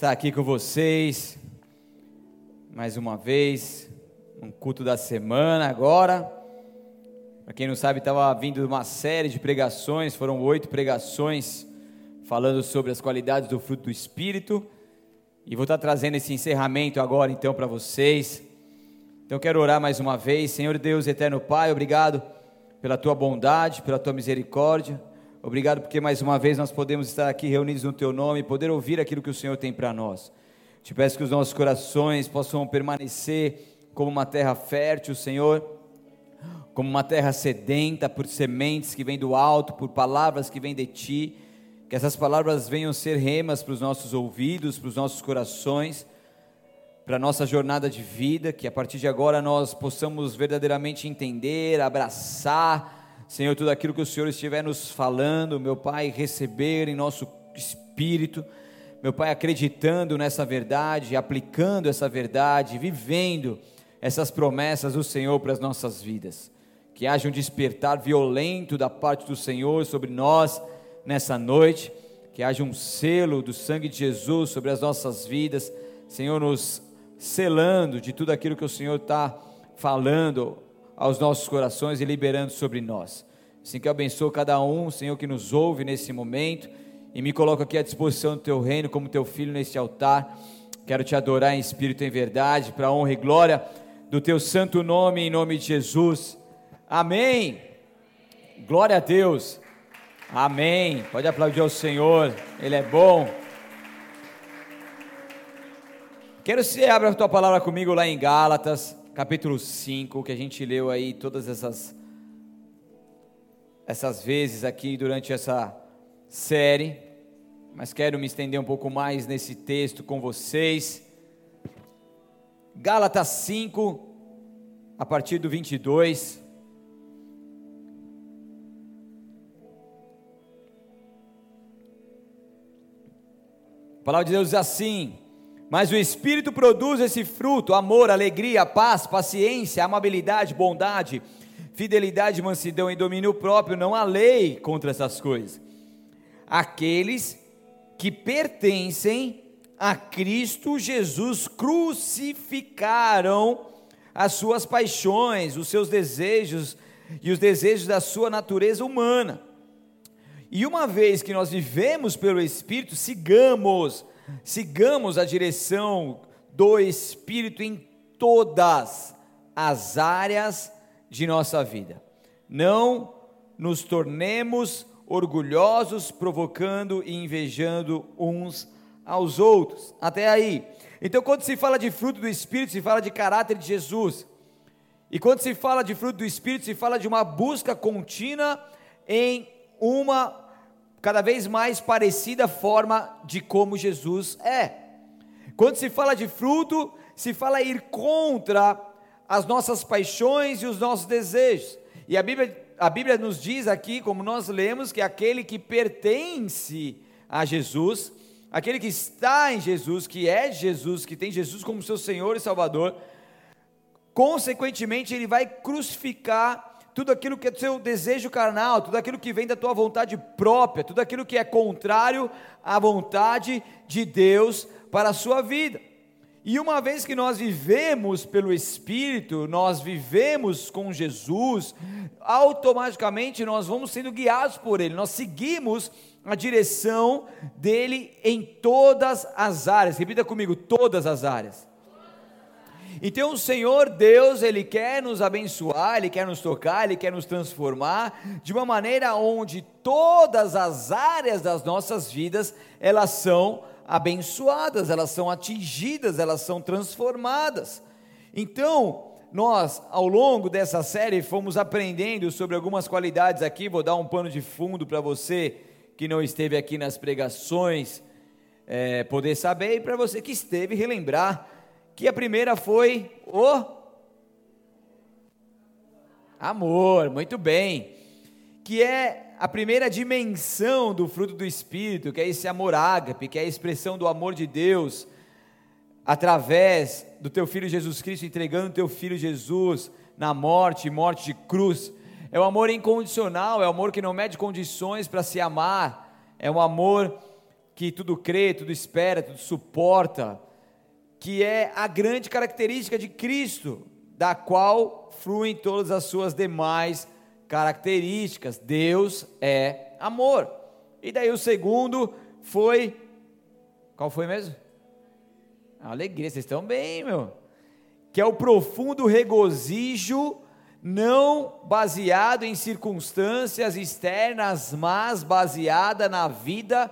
estar aqui com vocês mais uma vez, um culto da semana agora. Para quem não sabe, estava vindo uma série de pregações, foram oito pregações falando sobre as qualidades do fruto do Espírito. E vou estar trazendo esse encerramento agora então para vocês. Então quero orar mais uma vez, Senhor Deus, eterno Pai, obrigado pela tua bondade, pela tua misericórdia. Obrigado porque mais uma vez nós podemos estar aqui reunidos no Teu nome e poder ouvir aquilo que o Senhor tem para nós. Te peço que os nossos corações possam permanecer como uma terra fértil, Senhor, como uma terra sedenta por sementes que vêm do alto, por palavras que vêm de Ti. Que essas palavras venham ser remas para os nossos ouvidos, para os nossos corações, para a nossa jornada de vida. Que a partir de agora nós possamos verdadeiramente entender, abraçar Senhor, tudo aquilo que o Senhor estiver nos falando, meu Pai, receber em nosso espírito, meu Pai, acreditando nessa verdade, aplicando essa verdade, vivendo essas promessas do Senhor para as nossas vidas. Que haja um despertar violento da parte do Senhor sobre nós nessa noite, que haja um selo do sangue de Jesus sobre as nossas vidas, Senhor, nos selando de tudo aquilo que o Senhor está falando aos nossos corações e liberando sobre nós. Assim que eu abençoo cada um, Senhor, que nos ouve nesse momento e me coloco aqui à disposição do teu reino como teu filho neste altar. Quero te adorar em espírito e em verdade, para a honra e glória do teu santo nome, em nome de Jesus. Amém. Glória a Deus. Amém. Pode aplaudir ao Senhor, Ele é bom. Quero que você abra a tua palavra comigo lá em Gálatas, capítulo 5, que a gente leu aí todas essas essas vezes aqui durante essa série, mas quero me estender um pouco mais nesse texto com vocês. Gálatas 5, a partir do 22. A palavra de Deus diz assim: mas o Espírito produz esse fruto: amor, alegria, paz, paciência, amabilidade, bondade, fidelidade, mansidão e domínio próprio. Não há lei contra essas coisas. Aqueles que pertencem a Cristo Jesus crucificaram as suas paixões, os seus desejos e os desejos da sua natureza humana. E uma vez que nós vivemos pelo Espírito, sigamos sigamos a direção do Espírito em todas as áreas de nossa vida. Não nos tornemos orgulhosos, provocando e invejando uns aos outros. Até aí. Então, quando se fala de fruto do Espírito, se fala de caráter de Jesus. E quando se fala de fruto do Espírito, se fala de uma busca contínua em uma cada vez mais parecida forma de como Jesus é. Quando se fala de fruto, se fala ir contra as nossas paixões e os nossos desejos. E a Bíblia, a Bíblia nos diz aqui, como nós lemos, que aquele que pertence a Jesus, aquele que está em Jesus, que é Jesus, que tem Jesus como seu Senhor e Salvador, consequentemente ele vai crucificar tudo aquilo que é seu desejo carnal, tudo aquilo que vem da tua vontade própria, tudo aquilo que é contrário à vontade de Deus para a sua vida. E uma vez que nós vivemos pelo Espírito, nós vivemos com Jesus, automaticamente nós vamos sendo guiados por Ele, nós seguimos a direção dele em todas as áreas. Repita comigo: todas as áreas. Então o Senhor Deus, Ele quer nos abençoar, Ele quer nos tocar, Ele quer nos transformar de uma maneira onde todas as áreas das nossas vidas, elas são abençoadas, elas são atingidas, elas são transformadas. Então, nós, ao longo dessa série, fomos aprendendo sobre algumas qualidades aqui, vou dar um pano de fundo para você que não esteve aqui nas pregações, é, poder saber, e para você que esteve, relembrar que a primeira foi o amor, muito bem. Que é a primeira dimensão do fruto do Espírito, que é esse amor ágape, que é a expressão do amor de Deus através do teu filho Jesus Cristo, entregando o teu filho Jesus na morte, morte de cruz. É o amor incondicional, é o amor que não mede condições para se amar, é um amor que tudo crê, tudo espera, tudo suporta, que é a grande característica de Cristo, da qual fluem todas as suas demais características. Deus é amor. E daí o segundo foi. Qual foi mesmo? Alegria, vocês estão bem, meu. Que é o profundo regozijo, não baseado em circunstâncias externas, mas baseada na vida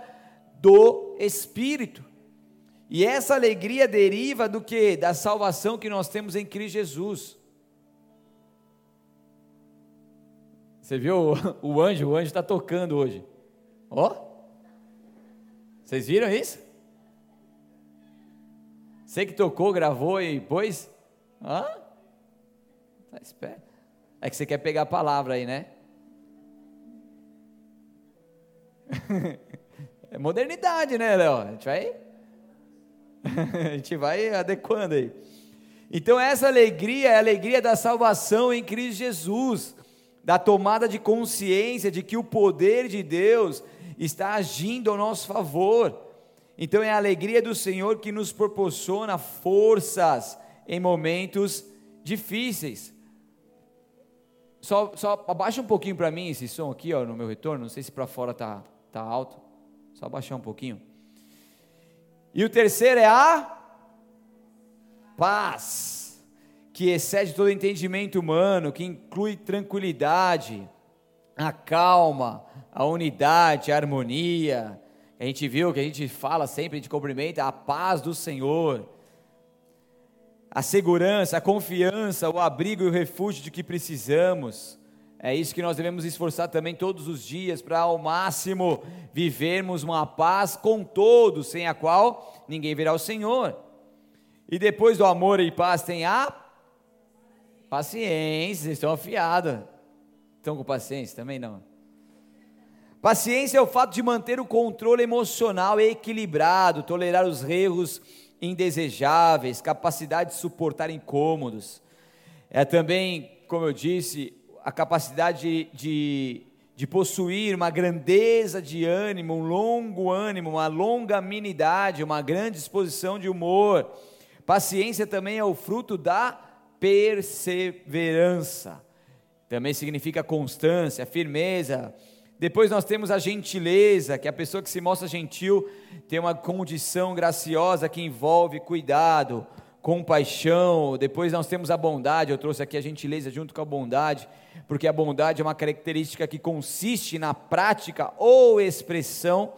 do Espírito. E essa alegria deriva do que? Da salvação que nós temos em Cristo Jesus. Você viu o, anjo? O anjo está tocando hoje. Ó. Oh. Vocês viram isso? Você que tocou, gravou e pôs? Hã? Tá esperto. É que você quer pegar a palavra aí, né? é modernidade, né, Léo? A gente vai a gente vai adequando aí. Então, essa alegria é a alegria da salvação em Cristo Jesus, da tomada de consciência de que o poder de Deus está agindo ao nosso favor. Então, é a alegria do Senhor que nos proporciona forças em momentos difíceis. Só, só abaixa um pouquinho para mim esse som aqui, ó, no meu retorno. Não sei se para fora tá, tá alto. Só abaixar um pouquinho. E o terceiro é a paz, que excede todo entendimento humano, que inclui tranquilidade, a calma, a unidade, a harmonia. A gente viu que a gente fala sempre, a gente cumprimenta a paz do Senhor, a segurança, a confiança, o abrigo e o refúgio de que precisamos. É isso que nós devemos esforçar também todos os dias para ao máximo vivermos uma paz com todos, sem a qual ninguém verá o Senhor. E depois do amor e paz tem a paciência, vocês estão afiados. Estão com paciência também não? Paciência é o fato de manter o controle emocional equilibrado, tolerar os erros indesejáveis, capacidade de suportar incômodos. É também, como eu disse, a capacidade de, de, possuir uma grandeza de ânimo, um longo ânimo, uma longanimidade, uma grande disposição de humor. Paciência também é o fruto da perseverança. Também significa constância, firmeza. Depois nós temos a gentileza, que é a pessoa que se mostra gentil tem uma condição graciosa que envolve cuidado, compaixão. Depois nós temos a bondade, eu trouxe aqui a gentileza junto com a bondade porque a bondade é uma característica que consiste na prática ou expressão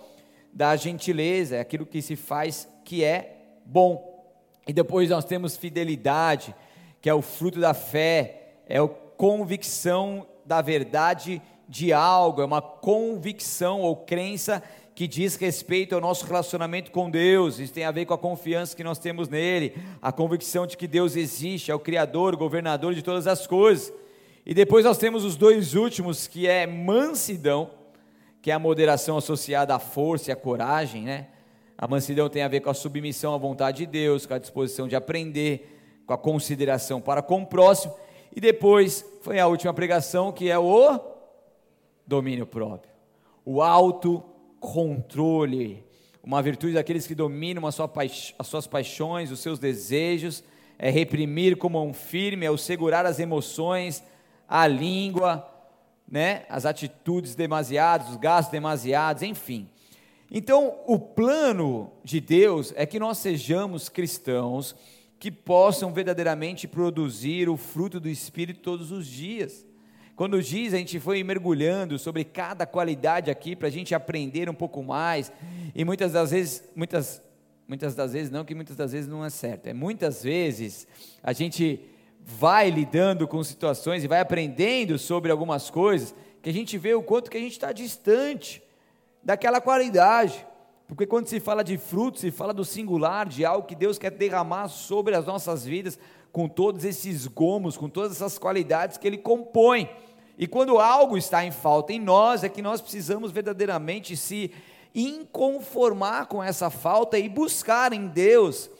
da gentileza, é aquilo que se faz que é bom. E depois nós temos fidelidade, que é o fruto da fé, é a convicção da verdade de algo, é uma convicção ou crença que diz respeito ao nosso relacionamento com Deus, isso tem a ver com a confiança que nós temos nele, a convicção de que Deus existe, é o Criador, o governador de todas as coisas. E depois nós temos os dois últimos, que é mansidão, que é a moderação associada à força e à coragem, né? A mansidão tem a ver com a submissão à vontade de Deus, com a disposição de aprender, com a consideração para com o próximo. E depois foi a última pregação, que é o domínio próprio, o autocontrole, uma virtude daqueles que dominam as suas paixões, os seus desejos, é reprimir com mão firme, é o segurar as emoções, a língua, né, as atitudes demasiadas, os gastos demasiados, enfim. Então, o plano de Deus é que nós sejamos cristãos que possam verdadeiramente produzir o fruto do Espírito todos os dias. Quando diz, a gente foi mergulhando sobre cada qualidade aqui para a gente aprender um pouco mais, e muitas das vezes, muitas, muitas das vezes não, que muitas das vezes não é certo, é muitas vezes a gente vai lidando com situações e vai aprendendo sobre algumas coisas, que a gente vê o quanto que a gente está distante daquela qualidade. Porque quando se fala de frutos, se fala do singular, de algo que Deus quer derramar sobre as nossas vidas, com todos esses gomos, com todas essas qualidades que Ele compõe. E quando algo está em falta em nós, é que nós precisamos verdadeiramente se inconformar com essa falta e buscar em Deus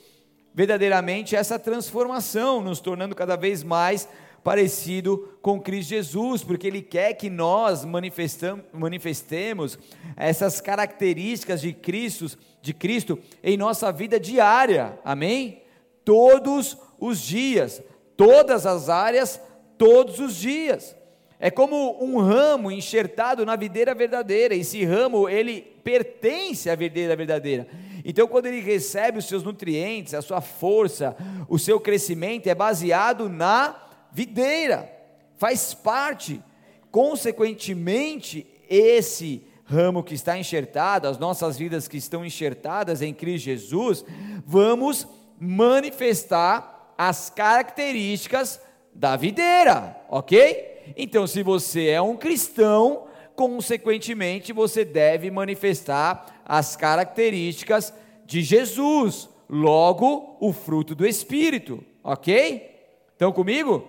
verdadeiramente essa transformação, nos tornando cada vez mais parecido com Cristo Jesus, porque Ele quer que nós manifestemos essas características de Cristo, de Cristo em nossa vida diária, amém? Todos os dias, todas as áreas, todos os dias. É como um ramo enxertado na videira verdadeira. Esse ramo, ele pertence à videira verdadeira. Então, quando ele recebe os seus nutrientes, a sua força, o seu crescimento é baseado na videira. Faz parte. Consequentemente, esse ramo que está enxertado, as nossas vidas que estão enxertadas em Cristo Jesus, vamos manifestar as características da videira, ok? Então, se você é um cristão, consequentemente você deve manifestar as características de Jesus, logo o fruto do Espírito, ok? Estão comigo?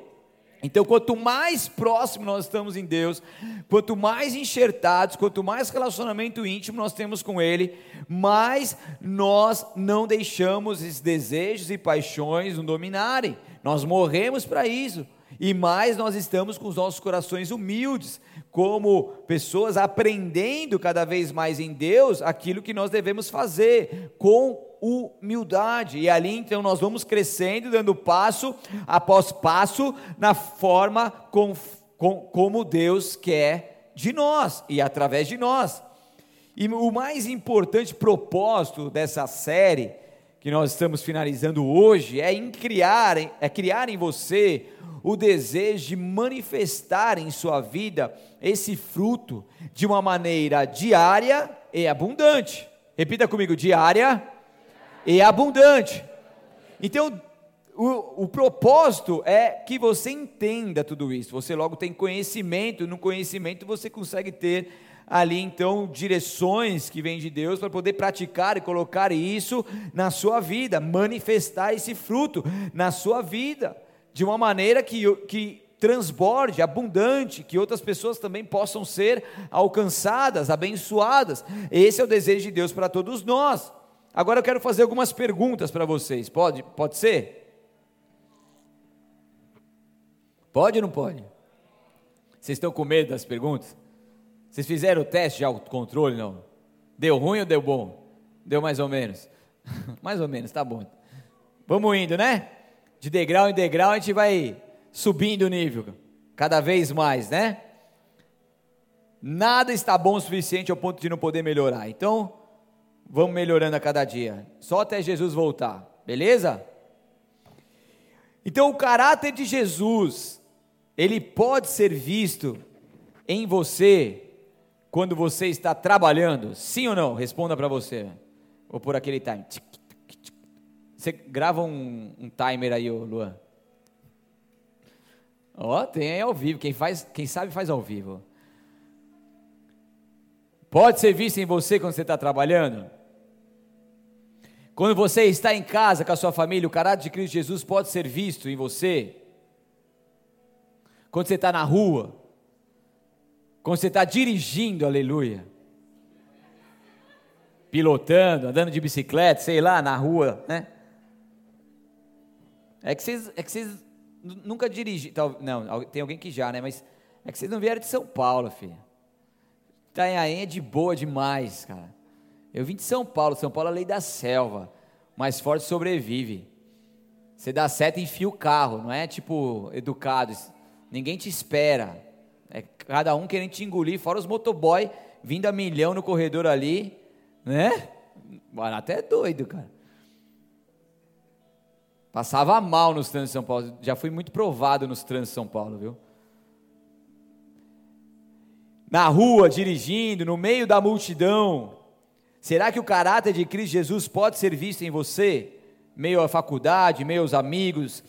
Então, quanto mais próximo nós estamos em Deus, quanto mais enxertados, quanto mais relacionamento íntimo nós temos com Ele, mais nós não deixamos esses desejos e paixões nos dominarem. Nós morremos para isso e mais nós estamos com os nossos corações humildes, como pessoas aprendendo cada vez mais em Deus aquilo que nós devemos fazer, com humildade. E ali então nós vamos crescendo, dando passo após passo na forma com, com, como Deus quer de nós e através de nós. E o mais importante propósito dessa série que nós estamos finalizando hoje é em criar, é criar em você o desejo de manifestar em sua vida esse fruto de uma maneira diária e abundante. Repita comigo: diária e abundante. Então, o, o, propósito é que você entenda tudo isso. Você logo tem conhecimento, no conhecimento você consegue ter ali então direções que vêm de Deus para poder praticar e colocar isso na sua vida, manifestar esse fruto na sua vida de uma maneira que, que transborde, abundante, que outras pessoas também possam ser alcançadas, abençoadas. Esse é o desejo de Deus para todos nós. Agora eu quero fazer algumas perguntas para vocês. Pode? Pode ser? Pode ou não pode? Vocês estão com medo das perguntas? Vocês fizeram o teste de autocontrole, não? Deu ruim ou deu bom? Deu mais ou menos? mais ou menos, tá bom. Vamos indo, né? de degrau em degrau, a gente vai subindo o nível, cada vez mais, né? Nada está bom o suficiente ao ponto de não poder melhorar. Então, vamos melhorando a cada dia, só até Jesus voltar, beleza? Então, o caráter de Jesus, ele pode ser visto em você quando você está trabalhando, sim ou não? Responda para você. Ou por aquele time. Você grava um, um timer aí, Luan? Ó, oh, tem aí ao vivo. Quem, faz, quem sabe faz ao vivo. Pode ser visto em você quando você está trabalhando? Quando você está em casa com a sua família, o caráter de Cristo Jesus pode ser visto em você? Quando você está na rua? Quando você está dirigindo, aleluia? Pilotando, andando de bicicleta, sei lá, na rua, né? É que vocês, é que vocês nunca dirigiram. Não, tem alguém que já, né? Mas é que vocês não vieram de São Paulo, filho. Itanhaém é de boa demais, cara. Eu vim de São Paulo. São Paulo é a lei da selva. Mais forte sobrevive. Você dá seta e enfia o carro. Não é tipo educado. Ninguém te espera. É cada um querendo te engolir. Fora os motoboy vindo a milhão no corredor ali. Né? Até é doido, cara. Passava mal nos trânsitos de São Paulo. Já fui muito provado nos trânsitos de São Paulo, viu? Na rua, dirigindo, no meio da multidão. Será que o caráter de Cristo Jesus pode ser visto em você? Meio à faculdade, meio aos amigos.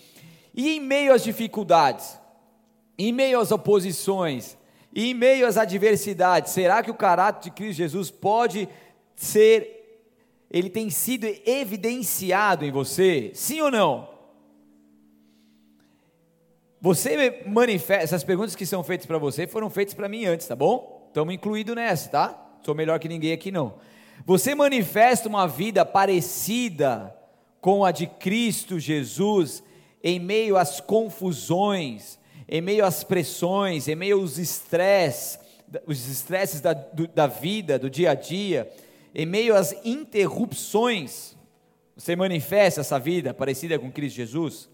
E em meio às dificuldades? Em meio às oposições? Em meio às adversidades? Será que o caráter de Cristo Jesus pode ser ele tem sido evidenciado em você? Sim ou não? Você manifesta, essas perguntas que são feitas para você foram feitas para mim antes, tá bom? Estamos incluídos nessa, tá? Sou melhor que ninguém aqui não. Você manifesta uma vida parecida com a de Cristo Jesus em meio às confusões, em meio às pressões, em meio aos estresses, os estresses da, da vida, do dia a dia, em meio às interrupções, você manifesta essa vida parecida com Cristo Jesus?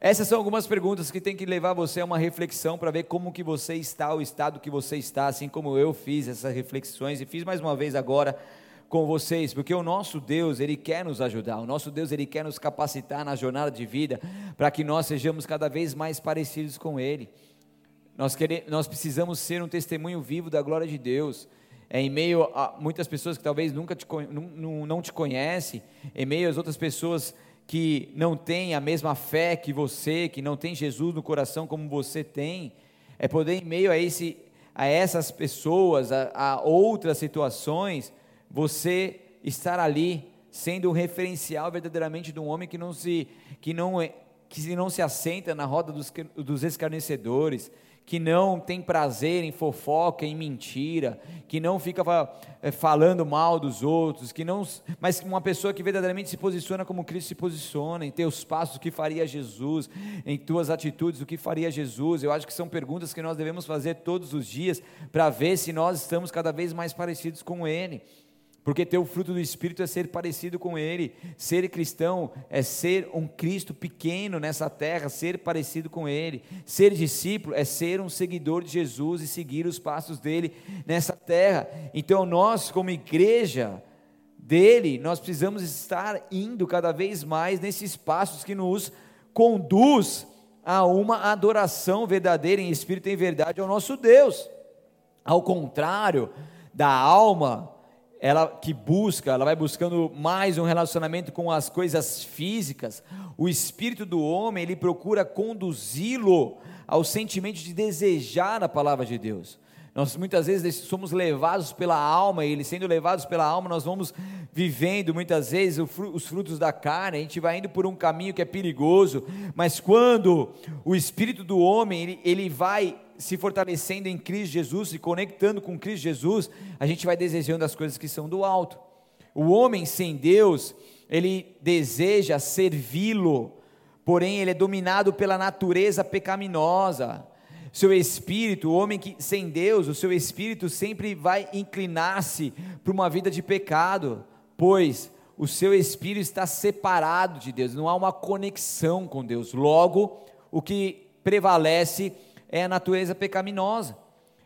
Essas são algumas perguntas que tem que levar você a uma reflexão para ver como que você está, o estado que você está, assim como eu fiz essas reflexões e fiz mais uma vez agora com vocês, porque o nosso Deus, ele quer nos ajudar. O nosso Deus, ele quer nos capacitar na jornada de vida para que nós sejamos cada vez mais parecidos com ele. Nós, queremos, nós precisamos ser um testemunho vivo da glória de Deus. É, em meio a muitas pessoas que talvez nunca te, não, não te conhecem, em meio às outras pessoas que não têm a mesma fé que você, que não tem Jesus no coração como você tem, é poder em meio a, esse, a essas pessoas, a, a outras situações, você estar ali sendo um referencial verdadeiramente de um homem que não se, que não, é, que não se assenta na roda dos, dos escarnecedores, que não tem prazer em fofoca, em mentira, que não fica eh, falando mal dos outros, que não, mas uma pessoa que verdadeiramente se posiciona como Cristo se posiciona, em teus passos o que faria Jesus, em tuas atitudes o que faria Jesus. Eu acho que são perguntas que nós devemos fazer todos os dias para ver se nós estamos cada vez mais parecidos com Ele. Porque ter o fruto do Espírito é ser parecido com Ele. Ser cristão é ser um Cristo pequeno nessa terra, ser parecido com Ele. Ser discípulo é ser um seguidor de Jesus e seguir os passos dele nessa terra. Então, nós, como igreja dele, nós precisamos estar indo cada vez mais nesses passos que nos conduz a uma adoração verdadeira em espírito e em verdade ao nosso Deus. Ao contrário da alma ela que busca, ela vai buscando mais um relacionamento com as coisas físicas. O espírito do homem, ele procura conduzi-lo ao sentimento de desejar a palavra de Deus. Nós muitas vezes somos levados pela alma, e sendo levados pela alma, nós vamos vivendo muitas vezes os frutos da carne, a gente vai indo por um caminho que é perigoso, mas quando o espírito do homem, ele, ele vai se fortalecendo em Cristo Jesus, se conectando com Cristo Jesus, a gente vai desejando as coisas que são do alto. O homem sem Deus, ele deseja servi-lo, porém ele é dominado pela natureza pecaminosa seu espírito, o homem que sem Deus, o seu espírito sempre vai inclinar-se para uma vida de pecado, pois o seu espírito está separado de Deus, não há uma conexão com Deus. Logo, o que prevalece é a natureza pecaminosa.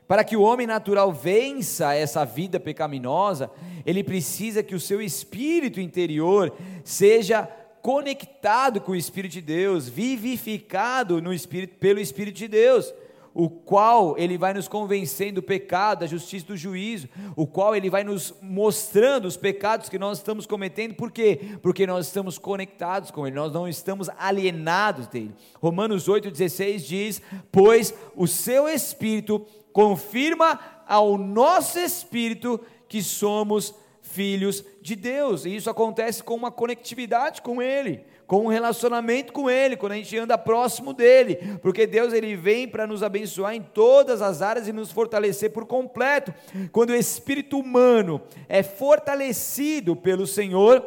Para que o homem natural vença essa vida pecaminosa, ele precisa que o seu espírito interior seja conectado com o Espírito de Deus, vivificado no Espírito, pelo Espírito de Deus o qual ele vai nos convencendo do pecado, da justiça do juízo, o qual ele vai nos mostrando os pecados que nós estamos cometendo, por quê? Porque nós estamos conectados com ele, nós não estamos alienados dele. Romanos 8,16 diz: Pois o seu espírito confirma ao nosso espírito que somos filhos de Deus, e isso acontece com uma conectividade com ele com um relacionamento com Ele, quando a gente anda próximo dEle, porque Deus ele vem para nos abençoar em todas as áreas e nos fortalecer por completo. Quando o espírito humano é fortalecido pelo Senhor,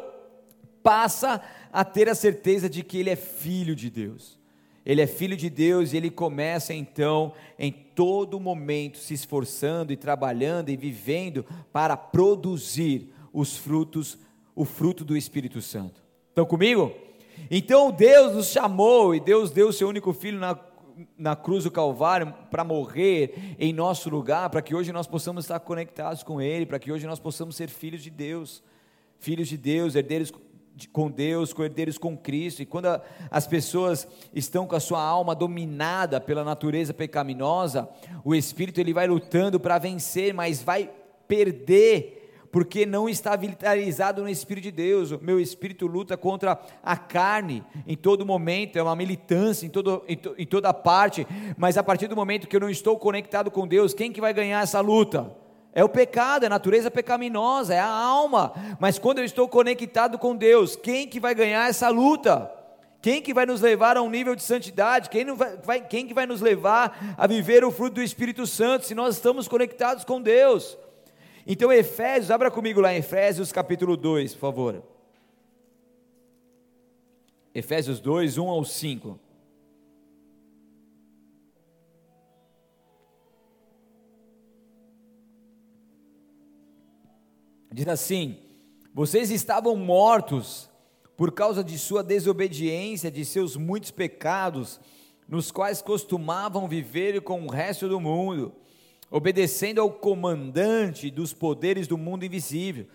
passa a ter a certeza de que ele é filho de Deus. Ele é filho de Deus e ele começa então, em todo momento, se esforçando e trabalhando e vivendo para produzir os frutos, o fruto do Espírito Santo. Estão comigo? Então Deus nos chamou e Deus deu o seu único filho na, na cruz do Calvário para morrer em nosso lugar, para que hoje nós possamos estar conectados com Ele, para que hoje nós possamos ser filhos de Deus, filhos de Deus, herdeiros com Deus, co-herdeiros com Cristo. E quando a, as pessoas estão com a sua alma dominada pela natureza pecaminosa, o Espírito ele vai lutando para vencer, mas vai perder porque não está vitalizado no Espírito de Deus. O meu espírito luta contra a carne em todo momento, é uma militância em, todo, em, to, em toda parte, mas a partir do momento que eu não estou conectado com Deus, quem que vai ganhar essa luta? É o pecado, é a natureza pecaminosa, é a alma. Mas quando eu estou conectado com Deus, quem que vai ganhar essa luta? Quem que vai nos levar a um nível de santidade? Quem, vai, quem que vai nos levar a viver o fruto do Espírito Santo se nós estamos conectados com Deus? Então, Efésios, abra comigo lá em Efésios capítulo 2, por favor. Efésios 2, 1 ao 5. Diz assim: Vocês estavam mortos por causa de sua desobediência, de seus muitos pecados, nos quais costumavam viver com o resto do mundo obedecendo ao comandante dos poderes do mundo invisível.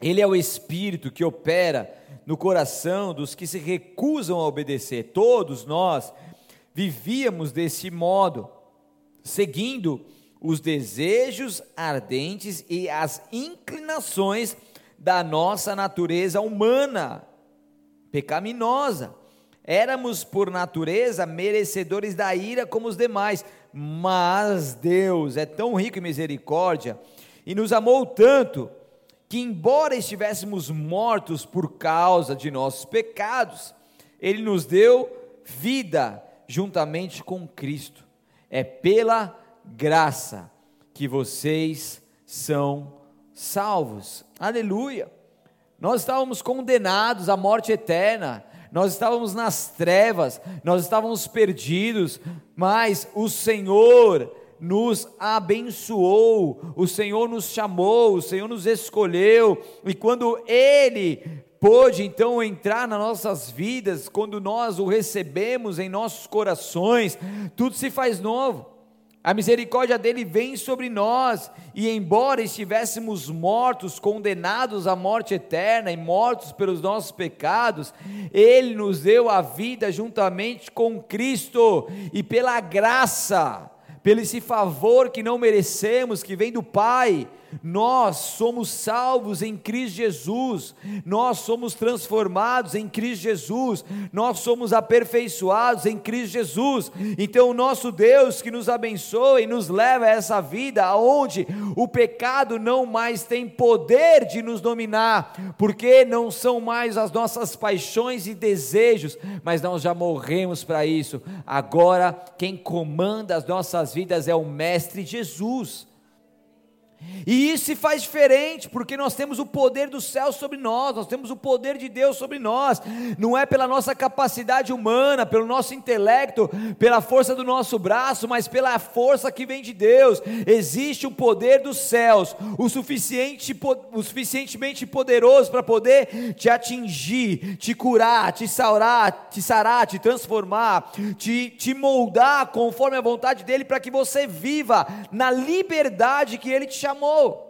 Ele é o Espírito que opera no coração dos que se recusam a obedecer. Todos nós vivíamos desse modo, seguindo os desejos ardentes e as inclinações da nossa natureza humana, pecaminosa. Éramos, por natureza, merecedores da ira como os demais, mas Deus é tão rico em misericórdia e nos amou tanto que, embora estivéssemos mortos por causa de nossos pecados, Ele nos deu vida juntamente com Cristo. É pela graça que vocês são salvos. Aleluia. Nós estávamos condenados à morte eterna, nós estávamos nas trevas, nós estávamos perdidos, mas o Senhor nos abençoou, o Senhor nos chamou, o Senhor nos escolheu, e quando Ele pôde então entrar nas nossas vidas, quando nós o recebemos em nossos corações, tudo se faz novo. A misericórdia dele vem sobre nós, e embora estivéssemos mortos, condenados à morte eterna e mortos pelos nossos pecados, ele nos deu a vida juntamente com Cristo, e pela graça, pelo esse favor que não merecemos, que vem do Pai, nós somos salvos em Cristo Jesus, nós somos transformados em Cristo Jesus, nós somos aperfeiçoados em Cristo Jesus. Então, o nosso Deus que nos abençoa e nos leva a essa vida onde o pecado não mais tem poder de nos dominar, porque não são mais as nossas paixões e desejos, mas nós já morremos para isso. Agora, quem comanda as nossas vidas é o Mestre Jesus. E isso se faz diferente, porque nós temos o poder do céu sobre nós, nós temos o poder de Deus sobre nós, não é pela nossa capacidade humana, pelo nosso intelecto, pela força do nosso braço, mas pela força que vem de Deus. Existe o poder dos céus, o, suficiente, o suficientemente poderoso para poder te atingir, te curar, te sarar, te sarar, te transformar, te, te moldar conforme a vontade dEle, para que você viva na liberdade que Ele te chamou No,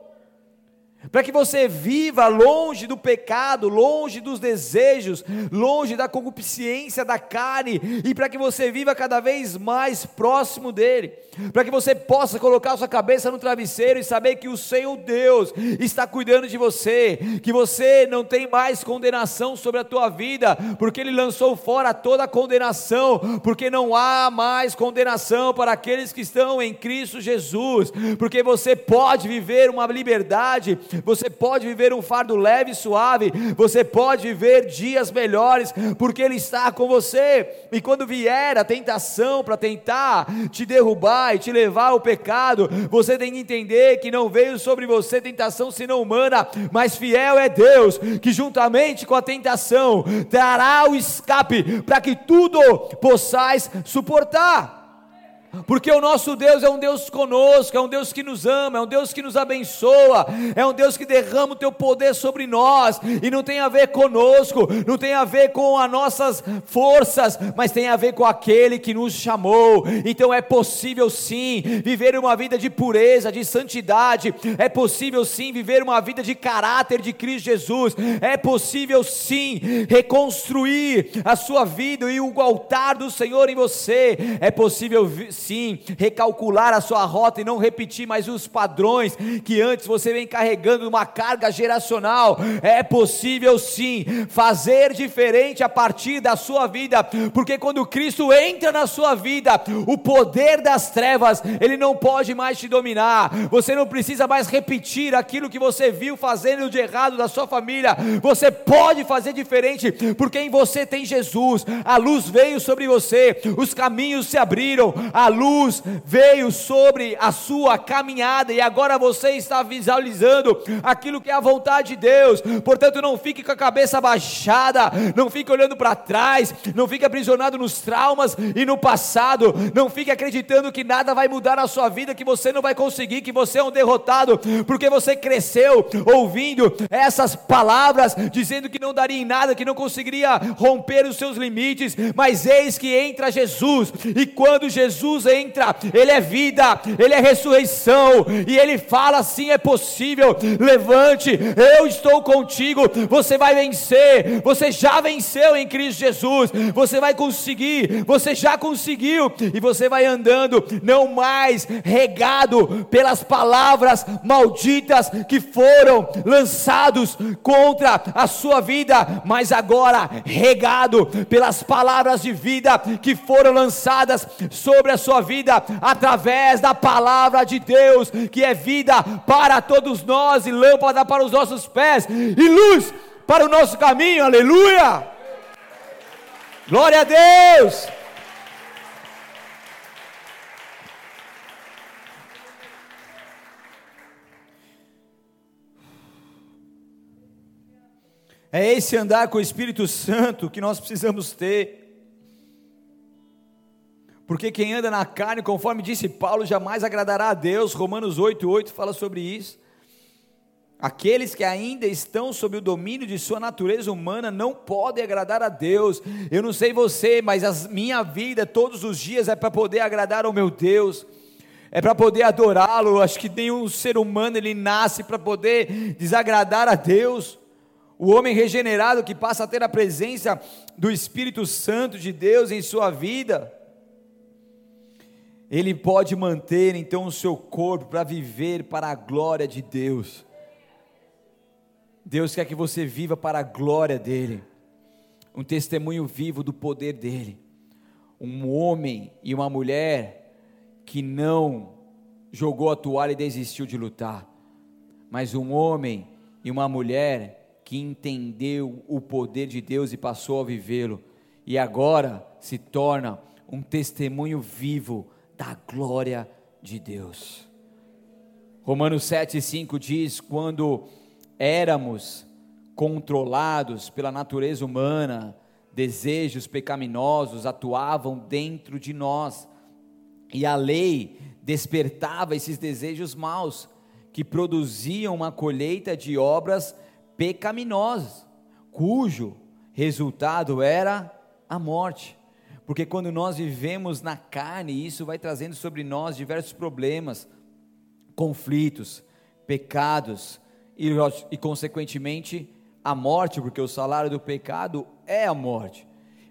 para que você viva longe do pecado, longe dos desejos, longe da concupiscência da carne, e para que você viva cada vez mais próximo dele, para que você possa colocar sua cabeça no travesseiro e saber que o Senhor Deus está cuidando de você, que você não tem mais condenação sobre a tua vida, porque Ele lançou fora toda a condenação, porque não há mais condenação para aqueles que estão em Cristo Jesus, porque você pode viver uma liberdade você pode viver um fardo leve e suave, você pode viver dias melhores, porque Ele está com você. E quando vier a tentação para tentar te derrubar e te levar ao pecado, você tem que entender que não veio sobre você tentação senão humana, mas fiel é Deus, que juntamente com a tentação trará o escape para que tudo possais suportar. Porque o nosso Deus é um Deus conosco, é um Deus que nos ama, é um Deus que nos abençoa, é um Deus que derrama o teu poder sobre nós, e não tem a ver conosco, não tem a ver com as nossas forças, mas tem a ver com aquele que nos chamou. Então é possível sim viver uma vida de pureza, de santidade, é possível sim viver uma vida de caráter de Cristo Jesus, é possível sim reconstruir a sua vida e o altar do Senhor em você, é possível sim sim recalcular a sua rota e não repetir mais os padrões que antes você vem carregando uma carga geracional. É possível sim fazer diferente a partir da sua vida, porque quando Cristo entra na sua vida, o poder das trevas, ele não pode mais te dominar. Você não precisa mais repetir aquilo que você viu fazendo de errado da sua família. Você pode fazer diferente, porque em você tem Jesus. A luz veio sobre você, os caminhos se abriram, a luz veio sobre a sua caminhada e agora você está visualizando aquilo que é a vontade de Deus. Portanto, não fique com a cabeça baixada, não fique olhando para trás, não fique aprisionado nos traumas e no passado, não fique acreditando que nada vai mudar na sua vida, que você não vai conseguir, que você é um derrotado, porque você cresceu ouvindo essas palavras dizendo que não daria em nada, que não conseguiria romper os seus limites, mas eis que entra Jesus, e quando Jesus entra, Ele é vida, Ele é ressurreição, e Ele fala assim: é possível, levante, eu estou contigo, você vai vencer, você já venceu em Cristo Jesus, você vai conseguir, você já conseguiu, e você vai andando, não mais regado pelas palavras malditas que foram lançados contra a sua vida, mas agora regado pelas palavras de vida que foram lançadas sobre a sua vida através da palavra de Deus, que é vida para todos nós e lâmpada para os nossos pés e luz para o nosso caminho. Aleluia! Glória a Deus! É esse andar com o Espírito Santo que nós precisamos ter. Porque quem anda na carne, conforme disse Paulo, jamais agradará a Deus. Romanos 8,8 fala sobre isso. Aqueles que ainda estão sob o domínio de sua natureza humana não podem agradar a Deus. Eu não sei você, mas a minha vida todos os dias é para poder agradar ao meu Deus. É para poder adorá-lo. Acho que nenhum ser humano ele nasce para poder desagradar a Deus. O homem regenerado que passa a ter a presença do Espírito Santo de Deus em sua vida, ele pode manter então o seu corpo para viver para a glória de Deus. Deus quer que você viva para a glória dEle, um testemunho vivo do poder dEle. Um homem e uma mulher que não jogou a toalha e desistiu de lutar, mas um homem e uma mulher que entendeu o poder de Deus e passou a vivê-lo, e agora se torna um testemunho vivo da glória de Deus. Romanos 7,5 diz: quando éramos controlados pela natureza humana, desejos pecaminosos atuavam dentro de nós, e a lei despertava esses desejos maus, que produziam uma colheita de obras pecaminosos, cujo resultado era a morte. Porque quando nós vivemos na carne, isso vai trazendo sobre nós diversos problemas, conflitos, pecados e, e consequentemente, a morte, porque o salário do pecado é a morte.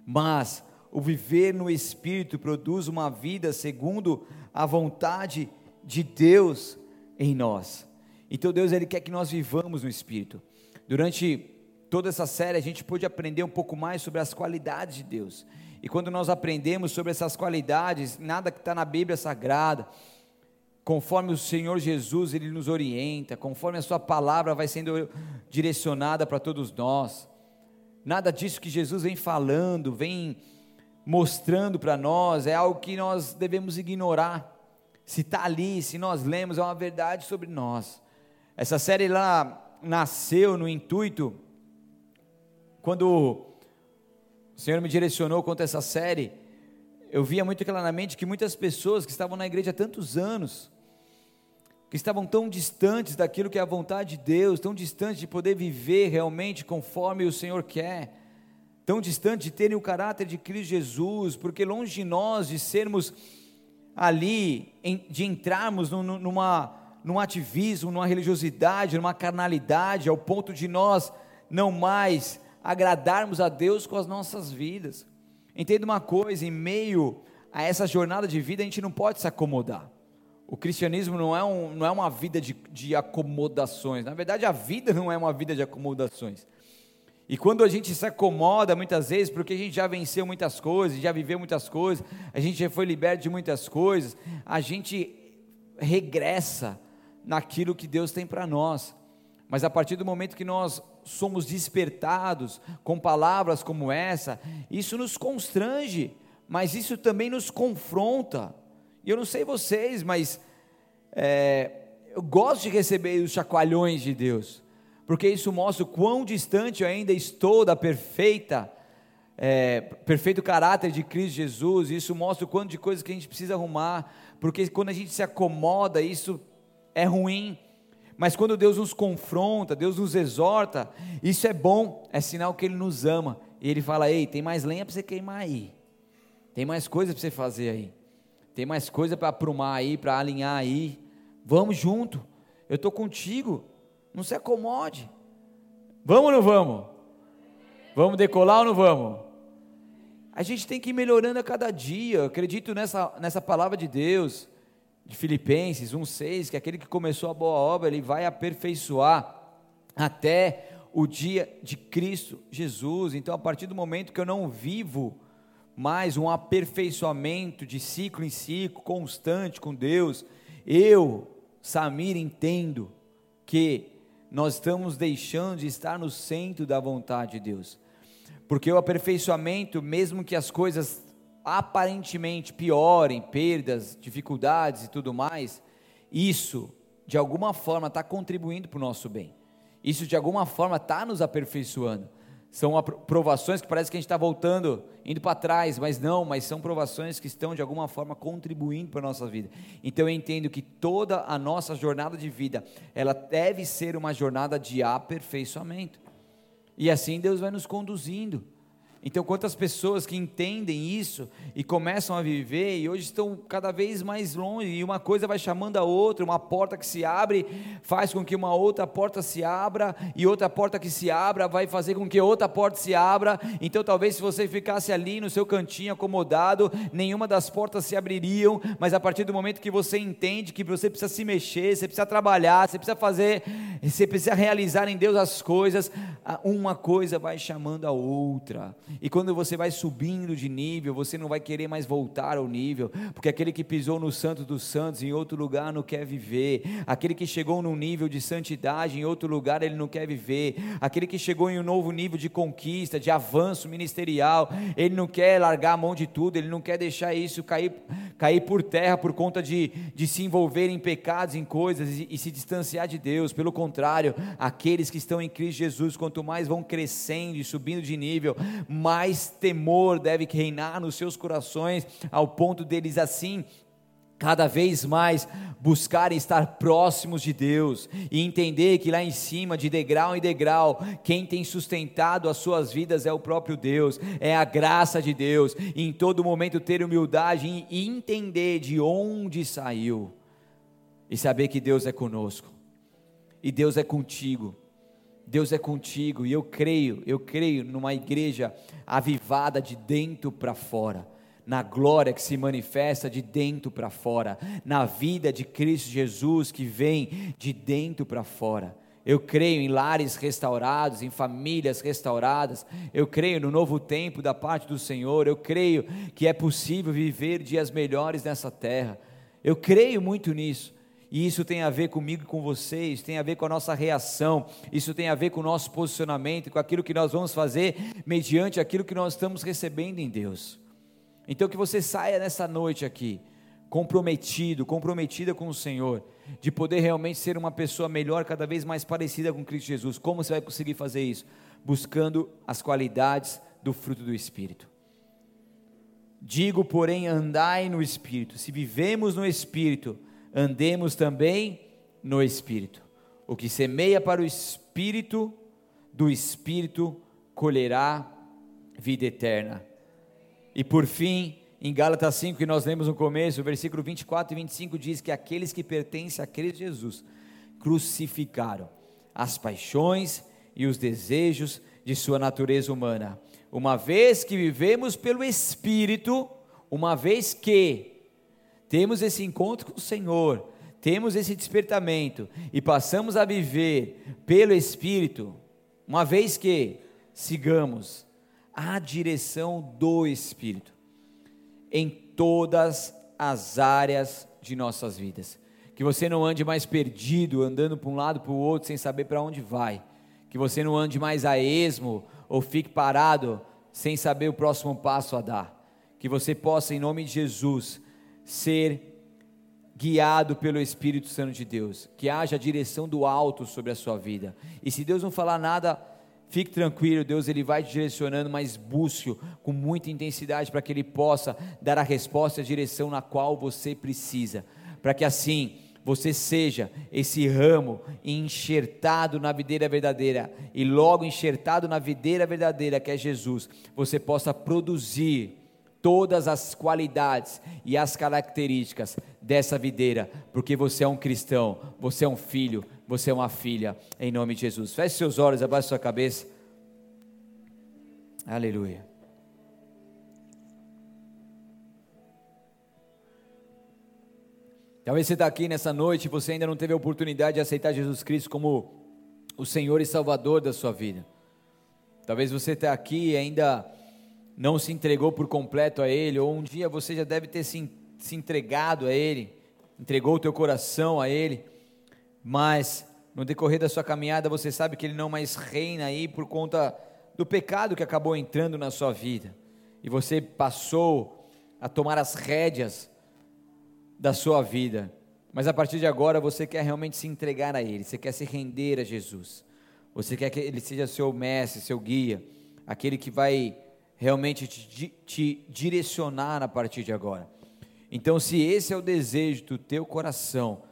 Mas o viver no Espírito produz uma vida segundo a vontade de Deus em nós. Então Deus ele quer que nós vivamos no Espírito. Durante toda essa série, a gente pôde aprender um pouco mais sobre as qualidades de Deus. E quando nós aprendemos sobre essas qualidades, nada que está na Bíblia Sagrada, conforme o Senhor Jesus ele nos orienta, conforme a Sua palavra vai sendo direcionada para todos nós, nada disso que Jesus vem falando, vem mostrando para nós, é algo que nós devemos ignorar. Se está ali, se nós lemos, é uma verdade sobre nós. Essa série lá nasceu no intuito, quando o Senhor me direcionou quanto a essa série, eu via muito claramente que muitas pessoas que estavam na igreja há tantos anos, que estavam tão distantes daquilo que é a vontade de Deus, tão distantes de poder viver realmente conforme o Senhor quer, tão distantes de terem o caráter de Cristo Jesus, porque longe de nós de sermos ali, de entrarmos numa num ativismo, numa religiosidade, numa carnalidade, ao ponto de nós não mais agradarmos a Deus com as nossas vidas. Entenda uma coisa: em meio a essa jornada de vida, a gente não pode se acomodar. O cristianismo não é, um, não é uma vida de, de acomodações. Na verdade, a vida não é uma vida de acomodações. E quando a gente se acomoda muitas vezes, porque a gente já venceu muitas coisas, já viveu muitas coisas, a gente já foi liberto de muitas coisas, a gente regressa naquilo que Deus tem para nós. Mas a partir do momento que nós somos despertados com palavras como essa, isso nos constrange, mas isso também nos confronta. E eu não sei vocês, mas é, eu gosto de receber os chacoalhões de Deus, porque isso mostra o quão distante eu ainda estou da perfeita, é, perfeito caráter de Cristo Jesus. Isso mostra o quanto de coisas que a gente precisa arrumar, porque quando a gente se acomoda, isso é ruim. Mas quando Deus nos confronta, Deus nos exorta, isso é bom, é sinal que Ele nos ama. E Ele fala: Ei, tem mais lenha para você queimar aí, tem mais coisa para você fazer aí, tem mais coisa para aprumar aí, para alinhar aí. Vamos junto, eu estou contigo, não se acomode. Vamos ou não vamos? Vamos decolar ou não vamos? A gente tem que ir melhorando a cada dia. Eu acredito nessa, nessa palavra de Deus de Filipenses 1,6, que aquele que começou a boa obra, ele vai aperfeiçoar até o dia de Cristo Jesus. Então, a partir do momento que eu não vivo mais um aperfeiçoamento de ciclo em ciclo, constante com Deus, eu, Samir, entendo que nós estamos deixando de estar no centro da vontade de Deus. Porque o aperfeiçoamento, mesmo que as coisas aparentemente piorem, perdas, dificuldades e tudo mais, isso de alguma forma está contribuindo para o nosso bem. Isso de alguma forma está nos aperfeiçoando. São provações que parece que a gente está voltando, indo para trás, mas não, mas são provações que estão de alguma forma contribuindo para a nossa vida. Então eu entendo que toda a nossa jornada de vida, ela deve ser uma jornada de aperfeiçoamento. E assim Deus vai nos conduzindo. Então, quantas pessoas que entendem isso e começam a viver e hoje estão cada vez mais longe, e uma coisa vai chamando a outra, uma porta que se abre faz com que uma outra porta se abra, e outra porta que se abra vai fazer com que outra porta se abra. Então, talvez se você ficasse ali no seu cantinho acomodado, nenhuma das portas se abririam, mas a partir do momento que você entende que você precisa se mexer, você precisa trabalhar, você precisa fazer, você precisa realizar em Deus as coisas, uma coisa vai chamando a outra. E quando você vai subindo de nível, você não vai querer mais voltar ao nível, porque aquele que pisou no Santo dos Santos em outro lugar não quer viver, aquele que chegou num nível de santidade em outro lugar ele não quer viver, aquele que chegou em um novo nível de conquista, de avanço ministerial, ele não quer largar a mão de tudo, ele não quer deixar isso cair, cair por terra por conta de, de se envolver em pecados, em coisas e, e se distanciar de Deus, pelo contrário, aqueles que estão em Cristo Jesus, quanto mais vão crescendo e subindo de nível, mais temor deve reinar nos seus corações, ao ponto deles assim cada vez mais buscarem estar próximos de Deus e entender que lá em cima, de degrau em degrau, quem tem sustentado as suas vidas é o próprio Deus, é a graça de Deus, e em todo momento ter humildade e entender de onde saiu, e saber que Deus é conosco, e Deus é contigo, Deus é contigo, e eu creio, eu creio numa igreja avivada de dentro para fora, na glória que se manifesta de dentro para fora, na vida de Cristo Jesus que vem de dentro para fora. Eu creio em lares restaurados, em famílias restauradas. Eu creio no novo tempo da parte do Senhor. Eu creio que é possível viver dias melhores nessa terra. Eu creio muito nisso. E isso tem a ver comigo e com vocês, tem a ver com a nossa reação, isso tem a ver com o nosso posicionamento, com aquilo que nós vamos fazer mediante aquilo que nós estamos recebendo em Deus. Então que você saia nessa noite aqui, comprometido, comprometida com o Senhor, de poder realmente ser uma pessoa melhor, cada vez mais parecida com Cristo Jesus. Como você vai conseguir fazer isso? Buscando as qualidades do fruto do Espírito. Digo, porém, andai no Espírito. Se vivemos no Espírito, andemos também no Espírito. O que semeia para o Espírito, do Espírito colherá vida eterna. E por fim, em Gálatas 5, que nós lemos no começo, versículo 24 e 25 diz que aqueles que pertencem a Cristo Jesus crucificaram as paixões e os desejos de sua natureza humana. Uma vez que vivemos pelo Espírito, uma vez que temos esse encontro com o Senhor, temos esse despertamento e passamos a viver pelo Espírito, uma vez que sigamos a direção do Espírito em todas as áreas de nossas vidas. Que você não ande mais perdido, andando para um lado para o outro sem saber para onde vai. Que você não ande mais a esmo ou fique parado sem saber o próximo passo a dar. Que você possa, em nome de Jesus, ser guiado pelo Espírito Santo de Deus, que haja a direção do alto sobre a sua vida. E se Deus não falar nada, fique tranquilo, Deus ele vai te direcionando, mas busque com muita intensidade para que ele possa dar a resposta e a direção na qual você precisa, para que assim você seja esse ramo enxertado na videira verdadeira e logo enxertado na videira verdadeira que é Jesus, você possa produzir todas as qualidades e as características dessa videira, porque você é um cristão, você é um filho, você é uma filha, em nome de Jesus. Feche seus olhos, abaixe sua cabeça. Aleluia. Talvez você está aqui nessa noite e você ainda não teve a oportunidade de aceitar Jesus Cristo como o Senhor e Salvador da sua vida. Talvez você está aqui e ainda não se entregou por completo a Ele, ou um dia você já deve ter se, se entregado a Ele, entregou o teu coração a Ele, mas no decorrer da sua caminhada você sabe que Ele não mais reina aí por conta do pecado que acabou entrando na sua vida, e você passou a tomar as rédeas da sua vida, mas a partir de agora você quer realmente se entregar a Ele, você quer se render a Jesus, você quer que Ele seja seu mestre, seu guia, aquele que vai realmente te, te direcionar a partir de agora. Então, se esse é o desejo do teu coração,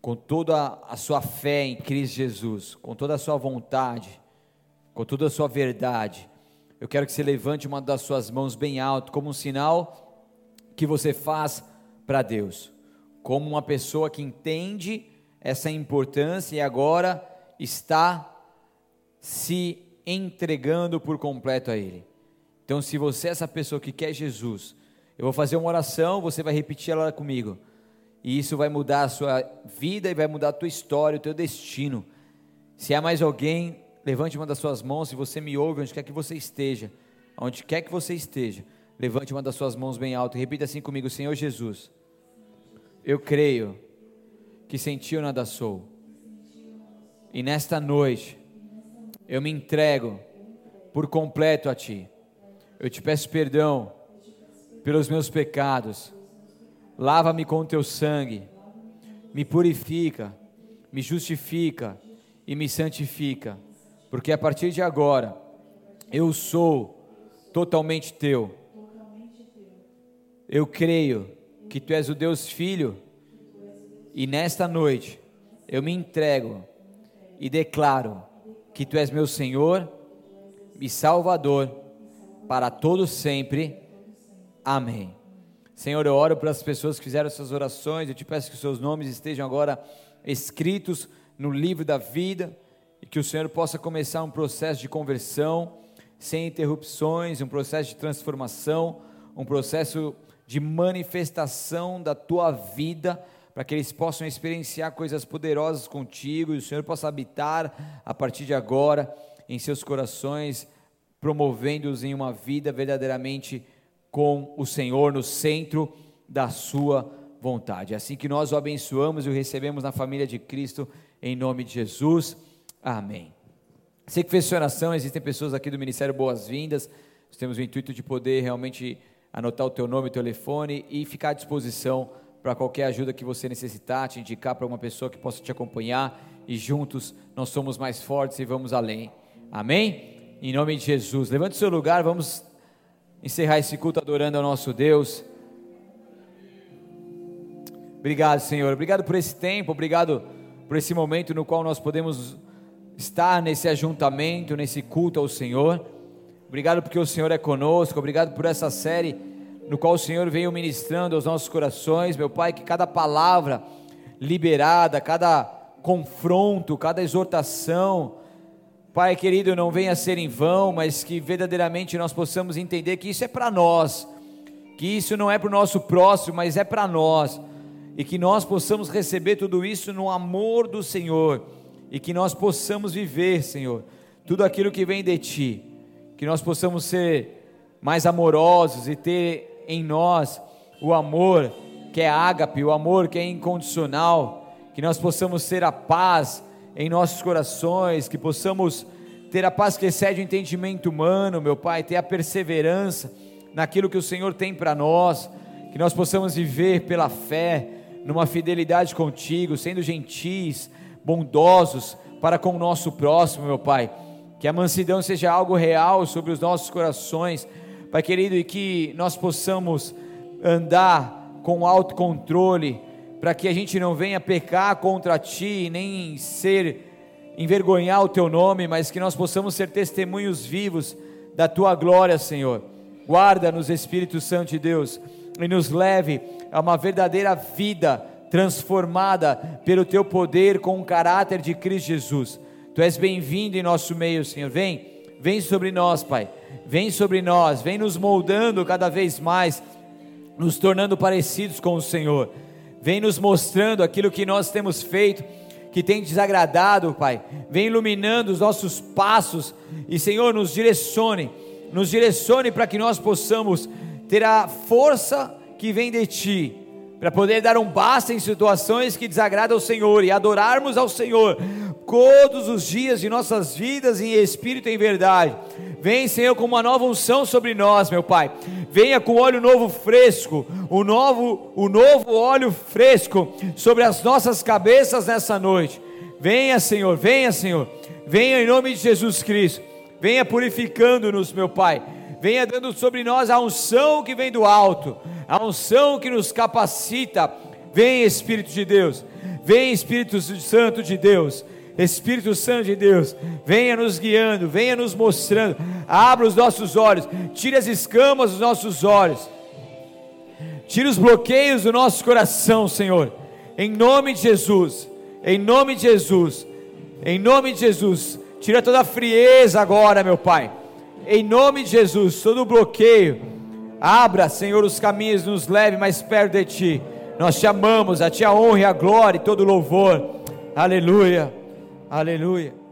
com toda a sua fé em Cristo Jesus, com toda a sua vontade, com toda a sua verdade, eu quero que você levante uma das suas mãos bem alto, como um sinal que você faz para Deus, como uma pessoa que entende essa importância e agora está se entregando por completo a Ele. Então, se você é essa pessoa que quer Jesus, eu vou fazer uma oração, você vai repetir ela comigo. E isso vai mudar a sua vida e vai mudar a tua história, o teu destino. Se há mais alguém, levante uma das suas mãos, se você me ouve, onde quer que você esteja, onde quer que você esteja, levante uma das suas mãos bem alto e repita assim comigo: Senhor Jesus, eu creio que sem ti eu nada sou. E nesta noite, eu me entrego por completo a Ti. Eu te peço perdão pelos meus pecados. Lava-me com o Teu sangue. Me purifica, me justifica e me santifica. Porque a partir de agora, eu sou totalmente Teu. Eu creio que Tu és o Deus Filho. E nesta noite, eu me entrego e declaro que tu és meu Senhor e Salvador para todos sempre. Amém. Senhor, eu oro para as pessoas que fizeram essas orações, eu te peço que os seus nomes estejam agora escritos no livro da vida e que o Senhor possa começar um processo de conversão sem interrupções, um processo de transformação, um processo de manifestação da tua vida para que eles possam experienciar coisas poderosas contigo e o Senhor possa habitar a partir de agora em seus corações, promovendo-os em uma vida verdadeiramente com o Senhor no centro da sua vontade. É assim que nós o abençoamos e o recebemos na família de Cristo, em nome de Jesus. Amém. Sei que fez sua oração, existem pessoas aqui do Ministério Boas-Vindas, nós temos o intuito de poder realmente anotar o teu nome e telefone e ficar à disposição para qualquer ajuda que você necessitar, te indicar para uma pessoa que possa te acompanhar e juntos nós somos mais fortes e vamos além. Amém? Em nome de Jesus. Levante o seu lugar, vamos encerrar esse culto adorando ao nosso Deus. Obrigado, Senhor. Obrigado por esse tempo, obrigado por esse momento no qual nós podemos estar nesse ajuntamento, nesse culto ao Senhor. Obrigado porque o Senhor é conosco, obrigado por essa série no qual o Senhor veio ministrando aos nossos corações, meu Pai, que cada palavra liberada, cada confronto, cada exortação, Pai querido, não venha a ser em vão, mas que verdadeiramente nós possamos entender que isso é para nós, que isso não é para o nosso próximo, mas é para nós, e que nós possamos receber tudo isso no amor do Senhor, e que nós possamos viver, Senhor, tudo aquilo que vem de Ti, que nós possamos ser mais amorosos e ter em nós o amor que é ágape, o amor que é incondicional, que nós possamos ter a paz em nossos corações, que possamos ter a paz que excede o entendimento humano, meu Pai, ter a perseverança naquilo que o Senhor tem para nós, que nós possamos viver pela fé, numa fidelidade contigo, sendo gentis, bondosos para com o nosso próximo, meu Pai. Que a mansidão seja algo real sobre os nossos corações, Pai querido, e que nós possamos andar com autocontrole, para que a gente não venha pecar contra Ti, nem ser envergonhar o Teu nome, mas que nós possamos ser testemunhos vivos da Tua glória, Senhor. Guarda-nos, Espírito Santo de Deus, e nos leve a uma verdadeira vida transformada pelo Teu poder com o caráter de Cristo Jesus. Tu és bem-vindo em nosso meio, Senhor. Vem, vem sobre nós, Pai. Vem sobre nós, vem nos moldando cada vez mais, nos tornando parecidos com o Senhor. Vem nos mostrando aquilo que nós temos feito, que tem desagradado, Pai. Vem iluminando os nossos passos e, Senhor, nos direcione, nos direcione para que nós possamos ter a força que vem de Ti, para poder dar um basta em situações que desagradam ao Senhor e adorarmos ao Senhor todos os dias de nossas vidas em espírito e em verdade. Vem, Senhor, com uma nova unção sobre nós, meu Pai. Venha com óleo novo fresco, o novo, o novo óleo fresco sobre as nossas cabeças nessa noite. Venha, Senhor, venha, Senhor. Venha em nome de Jesus Cristo. Venha purificando-nos, meu Pai. Venha dando sobre nós a unção que vem do alto, a unção que nos capacita. Vem, Espírito de Deus. Vem, Espírito Santo de Deus Espírito Santo de Deus, venha nos guiando, venha nos mostrando, abra os nossos olhos, tire as escamas dos nossos olhos, tire os bloqueios do nosso coração, Senhor, em nome de Jesus, em nome de Jesus, em nome de Jesus, tira toda a frieza agora, meu Pai, em nome de Jesus, todo o bloqueio, abra, Senhor, os caminhos, nos leve mais perto de Ti, nós te amamos, a Ti a honra e a glória e todo o louvor, aleluia. Aleluia.